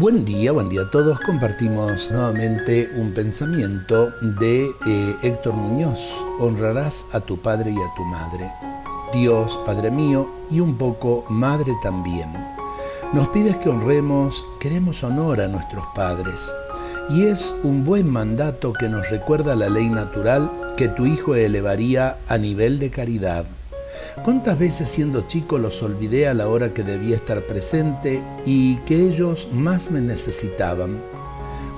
Buen día, buen día a todos. Compartimos nuevamente un pensamiento de eh, Héctor Muñoz. Honrarás a tu padre y a tu madre. Dios, Padre mío, y un poco Madre también. Nos pides que honremos, queremos honor a nuestros padres. Y es un buen mandato que nos recuerda la ley natural que tu hijo elevaría a nivel de caridad. ¿Cuántas veces siendo chico los olvidé a la hora que debía estar presente y que ellos más me necesitaban?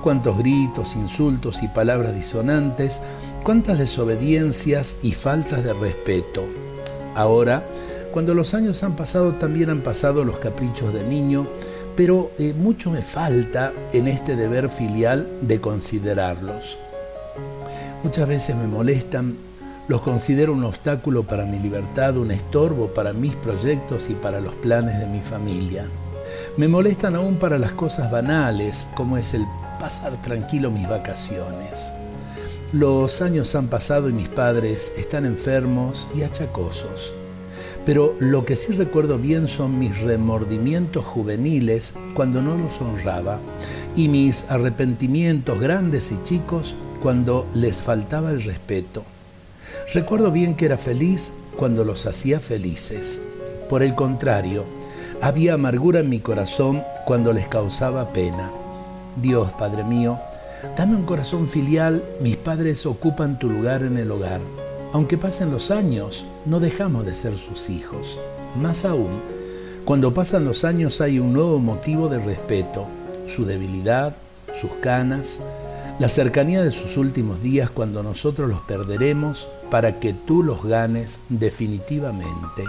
Cuántos gritos, insultos y palabras disonantes, cuántas desobediencias y faltas de respeto. Ahora, cuando los años han pasado, también han pasado los caprichos de niño, pero eh, mucho me falta en este deber filial de considerarlos. Muchas veces me molestan los considero un obstáculo para mi libertad, un estorbo para mis proyectos y para los planes de mi familia. Me molestan aún para las cosas banales, como es el pasar tranquilo mis vacaciones. Los años han pasado y mis padres están enfermos y achacosos. Pero lo que sí recuerdo bien son mis remordimientos juveniles cuando no los honraba y mis arrepentimientos grandes y chicos cuando les faltaba el respeto. Recuerdo bien que era feliz cuando los hacía felices. Por el contrario, había amargura en mi corazón cuando les causaba pena. Dios, Padre mío, dame un corazón filial, mis padres ocupan tu lugar en el hogar. Aunque pasen los años, no dejamos de ser sus hijos. Más aún, cuando pasan los años hay un nuevo motivo de respeto, su debilidad, sus canas, la cercanía de sus últimos días cuando nosotros los perderemos para que tú los ganes definitivamente.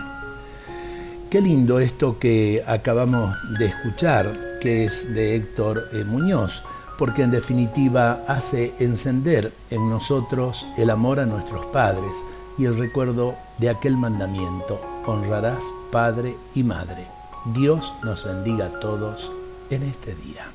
Qué lindo esto que acabamos de escuchar, que es de Héctor eh, Muñoz, porque en definitiva hace encender en nosotros el amor a nuestros padres y el recuerdo de aquel mandamiento, honrarás padre y madre. Dios nos bendiga a todos en este día.